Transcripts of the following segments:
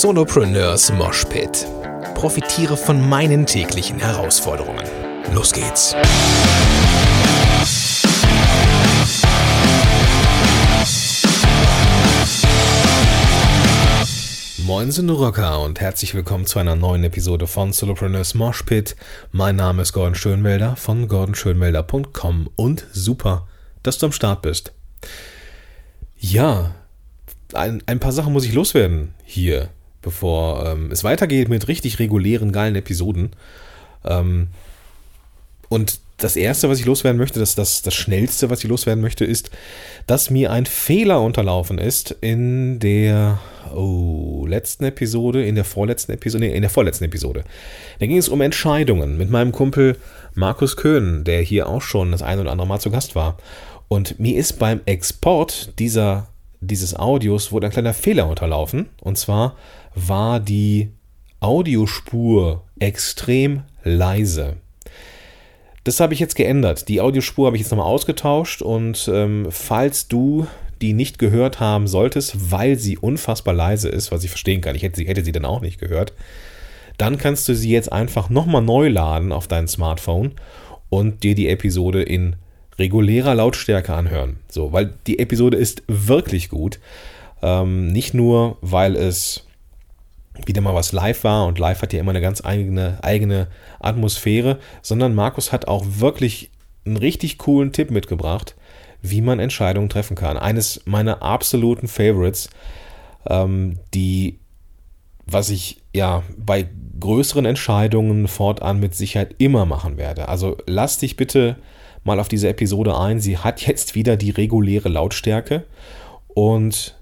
Solopreneurs Moshpit. Profitiere von meinen täglichen Herausforderungen. Los geht's. Moin Rocker und herzlich willkommen zu einer neuen Episode von Solopreneurs Moshpit. Mein Name ist Gordon Schönwelder von gordonschönwelder.com und super, dass du am Start bist. Ja, ein, ein paar Sachen muss ich loswerden hier, bevor ähm, es weitergeht mit richtig regulären, geilen Episoden. Ähm, und das erste, was ich loswerden möchte, das, das, das schnellste, was ich loswerden möchte, ist, dass mir ein Fehler unterlaufen ist in der oh, letzten Episode, in der vorletzten Episode, nee, in der vorletzten Episode. Da ging es um Entscheidungen mit meinem Kumpel Markus Köhn, der hier auch schon das ein oder andere Mal zu Gast war. Und mir ist beim Export dieser dieses Audios wurde ein kleiner Fehler unterlaufen. Und zwar war die Audiospur extrem leise. Das habe ich jetzt geändert. Die Audiospur habe ich jetzt nochmal ausgetauscht und ähm, falls du die nicht gehört haben solltest, weil sie unfassbar leise ist, was ich verstehen kann, ich hätte sie, hätte sie dann auch nicht gehört, dann kannst du sie jetzt einfach nochmal neu laden auf dein Smartphone und dir die Episode in regulärer Lautstärke anhören. So, weil die Episode ist wirklich gut. Ähm, nicht nur, weil es wieder mal was live war und live hat ja immer eine ganz eigene, eigene Atmosphäre, sondern Markus hat auch wirklich einen richtig coolen Tipp mitgebracht, wie man Entscheidungen treffen kann. Eines meiner absoluten Favorites, ähm, die, was ich ja bei größeren Entscheidungen fortan mit Sicherheit immer machen werde. Also lass dich bitte mal auf diese Episode ein. Sie hat jetzt wieder die reguläre Lautstärke und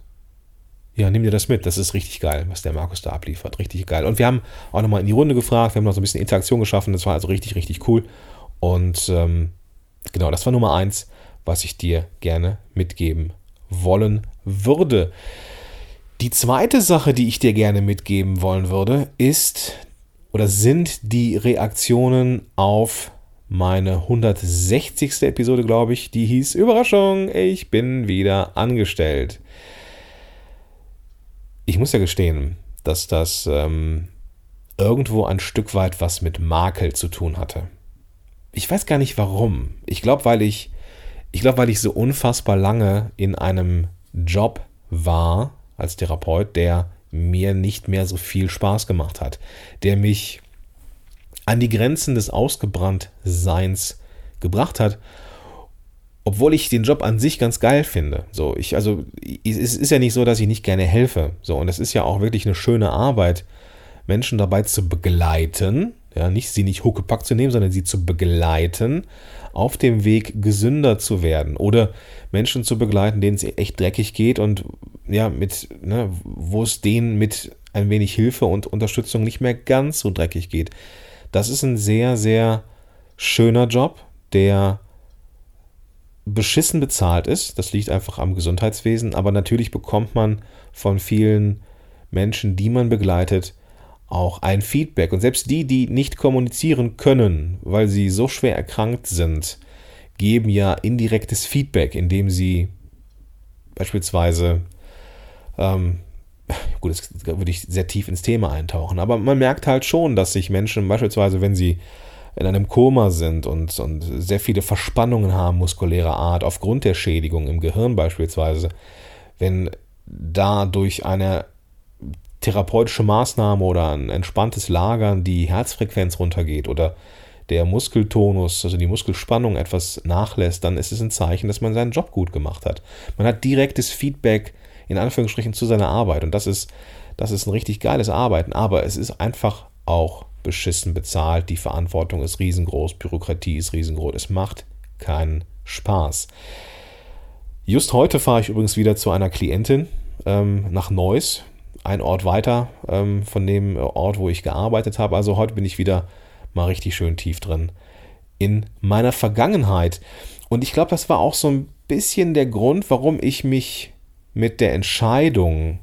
ja, nimm dir das mit. Das ist richtig geil, was der Markus da abliefert. Richtig geil. Und wir haben auch nochmal in die Runde gefragt, wir haben noch so ein bisschen Interaktion geschaffen. Das war also richtig, richtig cool. Und ähm, genau, das war Nummer eins, was ich dir gerne mitgeben wollen würde. Die zweite Sache, die ich dir gerne mitgeben wollen würde, ist oder sind die Reaktionen auf meine 160. Episode, glaube ich, die hieß Überraschung, ich bin wieder angestellt. Ich muss ja gestehen, dass das ähm, irgendwo ein Stück weit was mit Makel zu tun hatte. Ich weiß gar nicht warum. Ich glaube, weil ich, ich glaube, weil ich so unfassbar lange in einem Job war als Therapeut, der mir nicht mehr so viel Spaß gemacht hat, der mich an die Grenzen des Ausgebranntseins gebracht hat, obwohl ich den Job an sich ganz geil finde. So, ich, also, es ist ja nicht so, dass ich nicht gerne helfe. So, und es ist ja auch wirklich eine schöne Arbeit, Menschen dabei zu begleiten, ja, nicht sie nicht huckepack zu nehmen, sondern sie zu begleiten, auf dem Weg gesünder zu werden oder Menschen zu begleiten, denen es echt dreckig geht und ja, mit, ne, wo es denen mit ein wenig Hilfe und Unterstützung nicht mehr ganz so dreckig geht. Das ist ein sehr, sehr schöner Job, der beschissen bezahlt ist. Das liegt einfach am Gesundheitswesen. Aber natürlich bekommt man von vielen Menschen, die man begleitet, auch ein Feedback. Und selbst die, die nicht kommunizieren können, weil sie so schwer erkrankt sind, geben ja indirektes Feedback, indem sie beispielsweise ähm, gut, jetzt würde ich sehr tief ins Thema eintauchen, aber man merkt halt schon, dass sich Menschen beispielsweise, wenn sie in einem Koma sind und, und sehr viele Verspannungen haben muskulärer Art, aufgrund der Schädigung im Gehirn beispielsweise, wenn da durch eine therapeutische Maßnahme oder ein entspanntes Lagern die Herzfrequenz runtergeht oder der Muskeltonus, also die Muskelspannung etwas nachlässt, dann ist es ein Zeichen, dass man seinen Job gut gemacht hat. Man hat direktes Feedback in Anführungsstrichen zu seiner Arbeit. Und das ist, das ist ein richtig geiles Arbeiten, aber es ist einfach auch beschissen bezahlt. Die Verantwortung ist riesengroß, Bürokratie ist riesengroß. Es macht keinen Spaß. Just heute fahre ich übrigens wieder zu einer Klientin ähm, nach Neuss, ein Ort weiter ähm, von dem Ort, wo ich gearbeitet habe. Also heute bin ich wieder mal richtig schön tief drin in meiner Vergangenheit. Und ich glaube, das war auch so ein bisschen der Grund, warum ich mich mit der Entscheidung,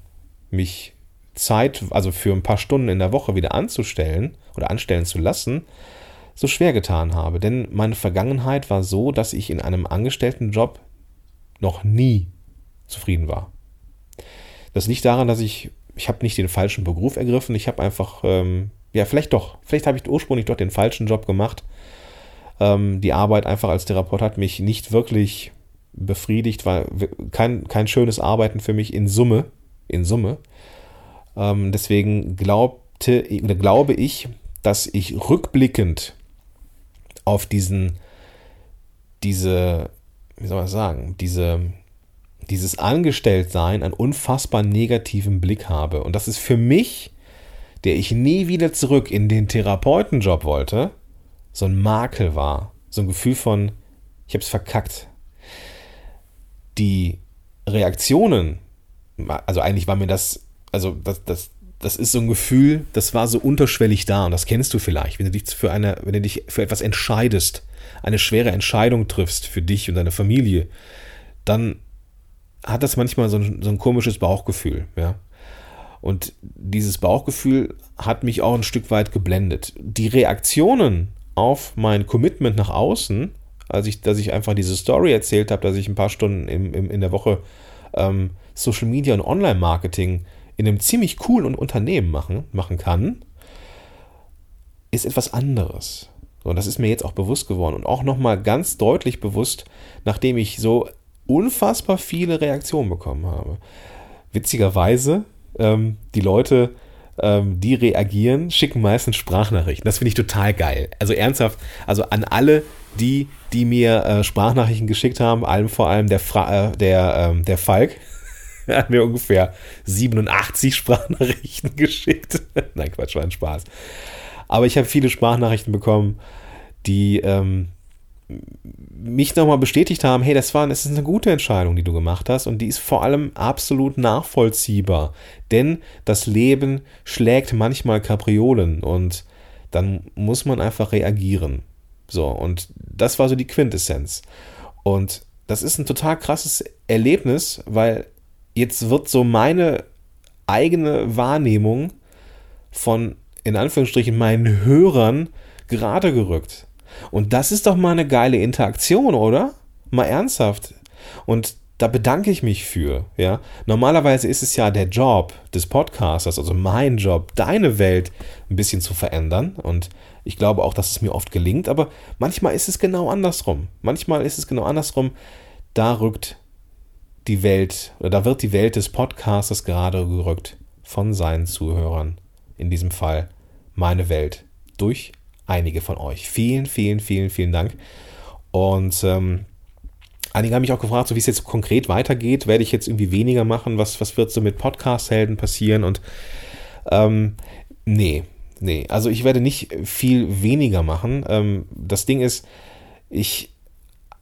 mich Zeit, also für ein paar Stunden in der Woche wieder anzustellen oder anstellen zu lassen, so schwer getan habe. Denn meine Vergangenheit war so, dass ich in einem Angestelltenjob noch nie zufrieden war. Das liegt daran, dass ich ich habe nicht den falschen Beruf ergriffen, ich habe einfach, ähm, ja, vielleicht doch, vielleicht habe ich ursprünglich doch den falschen Job gemacht. Ähm, die Arbeit einfach als Therapeut hat mich nicht wirklich befriedigt, war kein, kein schönes Arbeiten für mich in Summe, in Summe. Ähm, deswegen glaubte, glaube ich, dass ich rückblickend auf diesen, diese, wie soll man sagen, diese, dieses Angestelltsein einen unfassbar negativen Blick habe. Und das ist für mich, der ich nie wieder zurück in den Therapeutenjob wollte, so ein Makel war. So ein Gefühl von, ich habe es verkackt. Die Reaktionen, also eigentlich war mir das, also das, das, das ist so ein Gefühl, das war so unterschwellig da und das kennst du vielleicht, wenn du dich für eine, wenn du dich für etwas entscheidest, eine schwere Entscheidung triffst für dich und deine Familie, dann hat das manchmal so ein, so ein komisches Bauchgefühl, ja. Und dieses Bauchgefühl hat mich auch ein Stück weit geblendet. Die Reaktionen auf mein Commitment nach außen, als ich, dass ich einfach diese Story erzählt habe, dass ich ein paar Stunden im, im, in der Woche ähm, Social Media und Online-Marketing in einem ziemlich coolen Unternehmen machen, machen kann, ist etwas anderes. Und das ist mir jetzt auch bewusst geworden und auch nochmal ganz deutlich bewusst, nachdem ich so unfassbar viele Reaktionen bekommen habe. Witzigerweise, ähm, die Leute, ähm, die reagieren, schicken meistens Sprachnachrichten. Das finde ich total geil. Also ernsthaft, also an alle, die, die mir äh, Sprachnachrichten geschickt haben, allem vor allem der, Fra äh, der, ähm, der Falk, hat mir ungefähr 87 Sprachnachrichten geschickt. Nein, Quatsch, war ein Spaß. Aber ich habe viele Sprachnachrichten bekommen, die ähm, mich nochmal bestätigt haben, hey, das war, das ist eine gute Entscheidung, die du gemacht hast und die ist vor allem absolut nachvollziehbar, denn das Leben schlägt manchmal Kapriolen und dann muss man einfach reagieren. So, und das war so die Quintessenz. Und das ist ein total krasses Erlebnis, weil jetzt wird so meine eigene Wahrnehmung von, in Anführungsstrichen, meinen Hörern gerade gerückt. Und das ist doch mal eine geile Interaktion, oder? Mal ernsthaft. Und da bedanke ich mich für, ja. Normalerweise ist es ja der Job des Podcasters, also mein Job, deine Welt ein bisschen zu verändern. Und ich glaube auch, dass es mir oft gelingt, aber manchmal ist es genau andersrum. Manchmal ist es genau andersrum. Da rückt die Welt, oder da wird die Welt des Podcasters gerade gerückt von seinen Zuhörern. In diesem Fall meine Welt durch einige von euch. Vielen, vielen, vielen, vielen Dank. Und ähm, einige haben mich auch gefragt, so wie es jetzt konkret weitergeht, werde ich jetzt irgendwie weniger machen? Was, was wird so mit Podcast-Helden passieren? Und ähm, nee, nee. Also ich werde nicht viel weniger machen. Ähm, das Ding ist, ich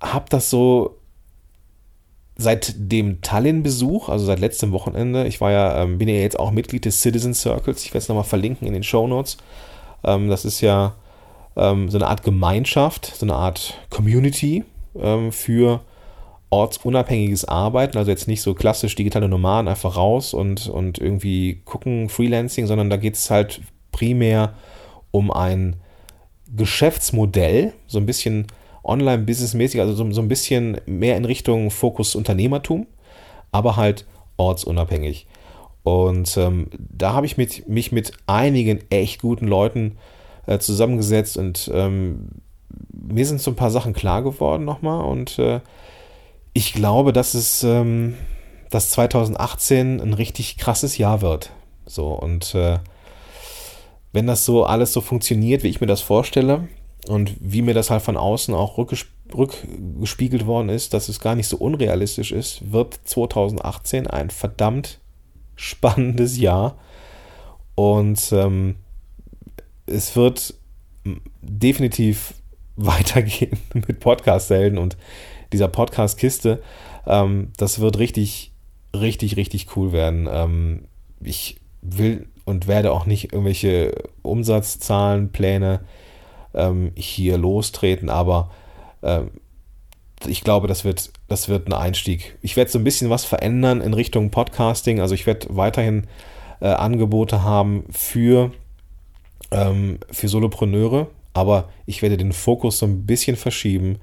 habe das so seit dem Tallinn-Besuch, also seit letztem Wochenende, ich war ja, ähm, bin ja jetzt auch Mitglied des Citizen Circles, ich werde es nochmal verlinken in den Show Notes. Ähm, das ist ja ähm, so eine Art Gemeinschaft, so eine Art Community ähm, für ortsunabhängiges Arbeiten, also jetzt nicht so klassisch digitale Nomaden einfach raus und, und irgendwie gucken, Freelancing, sondern da geht es halt primär um ein Geschäftsmodell, so ein bisschen online-businessmäßig, also so, so ein bisschen mehr in Richtung Fokus Unternehmertum, aber halt ortsunabhängig. Und ähm, da habe ich mit, mich mit einigen echt guten Leuten äh, zusammengesetzt und ähm, mir sind so ein paar Sachen klar geworden nochmal und äh, ich glaube, dass es ähm, dass 2018 ein richtig krasses Jahr wird. So und äh, wenn das so alles so funktioniert, wie ich mir das vorstelle und wie mir das halt von außen auch rückgespiegelt worden ist, dass es gar nicht so unrealistisch ist, wird 2018 ein verdammt spannendes Jahr. Und ähm, es wird definitiv weitergehen mit Podcast-Helden und dieser Podcast-Kiste. Ähm, das wird richtig, richtig, richtig cool werden. Ähm, ich will und werde auch nicht irgendwelche Umsatzzahlen, Pläne ähm, hier lostreten, aber ähm, ich glaube, das wird, das wird ein Einstieg. Ich werde so ein bisschen was verändern in Richtung Podcasting. Also ich werde weiterhin äh, Angebote haben für ähm, für Solopreneure, aber ich werde den Fokus so ein bisschen verschieben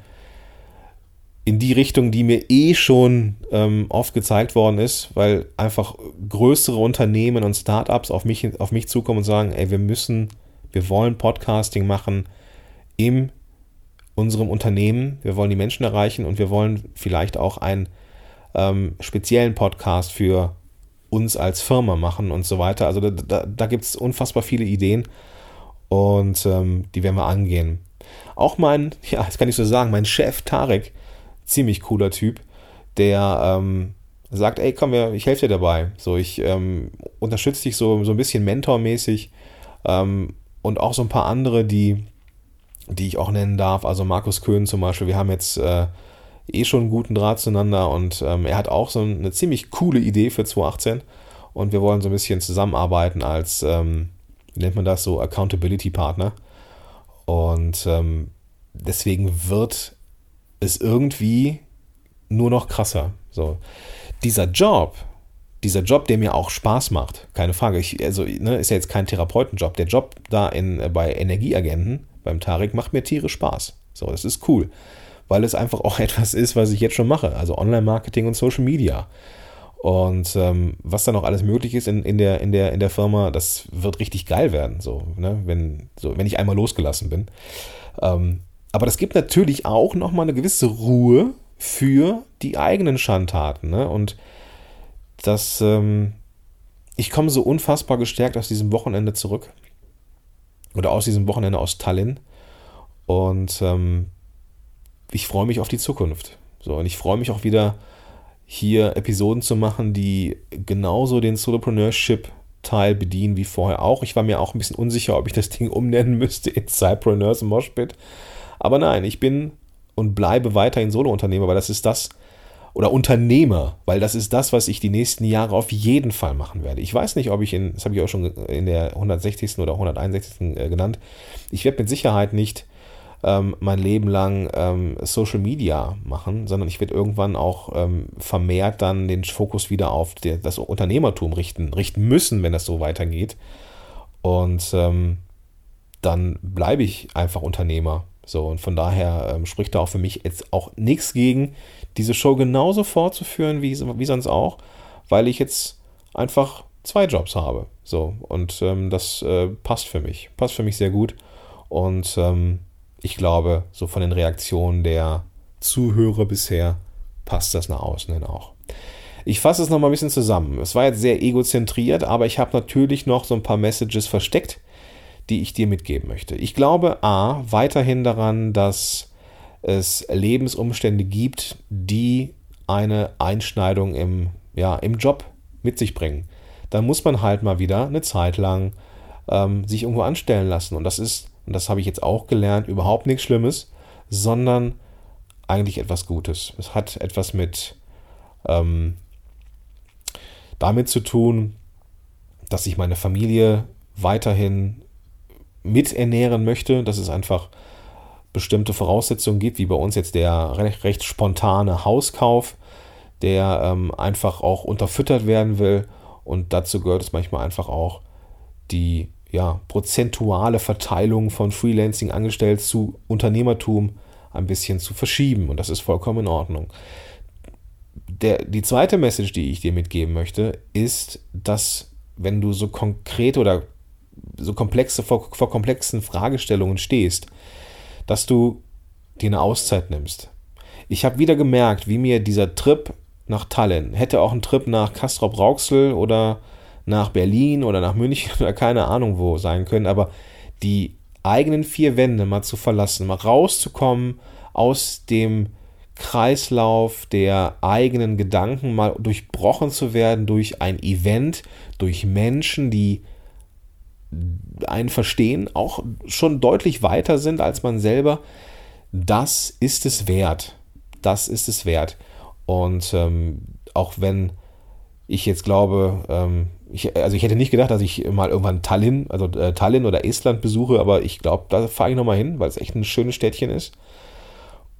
in die Richtung, die mir eh schon ähm, oft gezeigt worden ist, weil einfach größere Unternehmen und Startups auf mich, auf mich zukommen und sagen, ey, wir müssen, wir wollen Podcasting machen in unserem Unternehmen, wir wollen die Menschen erreichen und wir wollen vielleicht auch einen ähm, speziellen Podcast für uns als Firma machen und so weiter. Also da, da, da gibt es unfassbar viele Ideen und ähm, die werden wir angehen. Auch mein, ja, das kann ich so sagen, mein Chef Tarek, ziemlich cooler Typ, der ähm, sagt, ey, komm, ich helfe dir dabei. So, ich ähm, unterstütze dich so, so ein bisschen mentormäßig ähm, und auch so ein paar andere, die, die ich auch nennen darf. Also Markus Köhn zum Beispiel, wir haben jetzt äh, eh schon einen guten Draht zueinander und ähm, er hat auch so eine ziemlich coole Idee für 2018 und wir wollen so ein bisschen zusammenarbeiten als, ähm, wie nennt man das so, Accountability Partner. Und ähm, deswegen wird es irgendwie nur noch krasser. So. Dieser Job, dieser Job, der mir auch Spaß macht, keine Frage, ich, also ne, ist ja jetzt kein Therapeutenjob. Der Job da in, äh, bei Energieagenten, beim Tarek, macht mir tierisch Spaß. So, das ist cool, weil es einfach auch etwas ist, was ich jetzt schon mache, also Online-Marketing und Social Media. Und ähm, was da noch alles möglich ist in, in, der, in, der, in der Firma, das wird richtig geil werden, so, ne? wenn, so, wenn ich einmal losgelassen bin. Ähm, aber das gibt natürlich auch nochmal eine gewisse Ruhe für die eigenen Schandtaten. Ne? Und das, ähm, ich komme so unfassbar gestärkt aus diesem Wochenende zurück. Oder aus diesem Wochenende aus Tallinn. Und ähm, ich freue mich auf die Zukunft. So, und ich freue mich auch wieder hier Episoden zu machen, die genauso den Solopreneurship-Teil bedienen wie vorher auch. Ich war mir auch ein bisschen unsicher, ob ich das Ding umnennen müsste in Cypreneurs Moshpit. Aber nein, ich bin und bleibe weiterhin Solo-Unternehmer, weil das ist das, oder Unternehmer, weil das ist das, was ich die nächsten Jahre auf jeden Fall machen werde. Ich weiß nicht, ob ich in, das habe ich auch schon in der 160. oder 161. Äh, genannt, ich werde mit Sicherheit nicht ähm, mein Leben lang ähm, Social Media machen, sondern ich werde irgendwann auch ähm, vermehrt dann den Fokus wieder auf der, das Unternehmertum richten, richten müssen, wenn das so weitergeht. Und ähm, dann bleibe ich einfach Unternehmer. So, und von daher ähm, spricht da auch für mich jetzt auch nichts gegen, diese Show genauso fortzuführen wie, wie sonst auch, weil ich jetzt einfach zwei Jobs habe. So, und ähm, das äh, passt für mich. Passt für mich sehr gut. Und ähm, ich glaube, so von den Reaktionen der Zuhörer bisher passt das nach außen hin auch. Ich fasse es nochmal ein bisschen zusammen. Es war jetzt sehr egozentriert, aber ich habe natürlich noch so ein paar Messages versteckt, die ich dir mitgeben möchte. Ich glaube A, weiterhin daran, dass es Lebensumstände gibt, die eine Einschneidung im, ja, im Job mit sich bringen. Da muss man halt mal wieder eine Zeit lang ähm, sich irgendwo anstellen lassen. Und das ist und das habe ich jetzt auch gelernt, überhaupt nichts Schlimmes, sondern eigentlich etwas Gutes. Es hat etwas mit ähm, damit zu tun, dass ich meine Familie weiterhin miternähren möchte, dass es einfach bestimmte Voraussetzungen gibt, wie bei uns jetzt der recht, recht spontane Hauskauf, der ähm, einfach auch unterfüttert werden will. Und dazu gehört es manchmal einfach auch, die ja, prozentuale Verteilung von Freelancing angestellt zu Unternehmertum ein bisschen zu verschieben. Und das ist vollkommen in Ordnung. Der, die zweite Message, die ich dir mitgeben möchte, ist, dass wenn du so konkret oder so komplexe, vor, vor komplexen Fragestellungen stehst, dass du dir eine Auszeit nimmst. Ich habe wieder gemerkt, wie mir dieser Trip nach Tallinn, hätte auch ein Trip nach Castrop-Rauxel oder nach Berlin oder nach München oder keine Ahnung wo sein können, aber die eigenen vier Wände mal zu verlassen, mal rauszukommen aus dem Kreislauf der eigenen Gedanken, mal durchbrochen zu werden durch ein Event, durch Menschen, die einen verstehen, auch schon deutlich weiter sind als man selber, das ist es wert. Das ist es wert. Und ähm, auch wenn ich jetzt glaube, ähm, ich, also ich hätte nicht gedacht, dass ich mal irgendwann Tallinn, also äh, Tallinn oder Estland besuche, aber ich glaube, da fahre ich nochmal hin, weil es echt ein schönes Städtchen ist.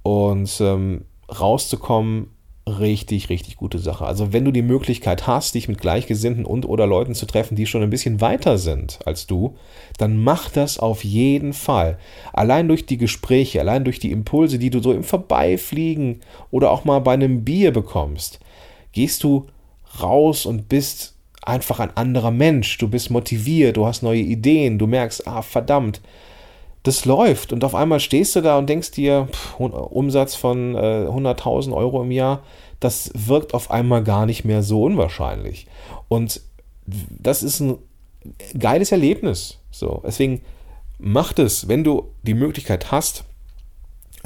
Und ähm, rauszukommen richtig, richtig gute Sache. Also wenn du die Möglichkeit hast, dich mit Gleichgesinnten und oder Leuten zu treffen, die schon ein bisschen weiter sind als du, dann mach das auf jeden Fall. Allein durch die Gespräche, allein durch die Impulse, die du so im Vorbeifliegen oder auch mal bei einem Bier bekommst, gehst du raus und bist einfach ein anderer Mensch. Du bist motiviert, du hast neue Ideen, du merkst, ah verdammt, das läuft und auf einmal stehst du da und denkst dir, pff, Umsatz von äh, 100.000 Euro im Jahr, das wirkt auf einmal gar nicht mehr so unwahrscheinlich. Und das ist ein geiles Erlebnis. So, deswegen mach es, wenn du die Möglichkeit hast,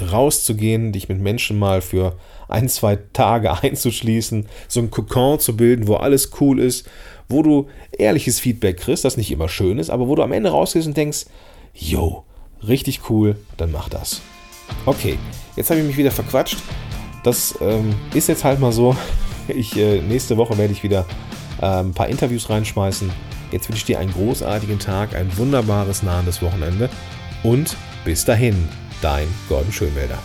rauszugehen, dich mit Menschen mal für ein, zwei Tage einzuschließen, so ein Kokon zu bilden, wo alles cool ist, wo du ehrliches Feedback kriegst, das nicht immer schön ist, aber wo du am Ende rausgehst und denkst, yo, richtig cool, dann mach das. Okay, jetzt habe ich mich wieder verquatscht. Das ähm, ist jetzt halt mal so. Ich, äh, nächste Woche werde ich wieder äh, ein paar Interviews reinschmeißen. Jetzt wünsche ich dir einen großartigen Tag, ein wunderbares nahendes Wochenende und bis dahin, dein Gordon Schönwälder.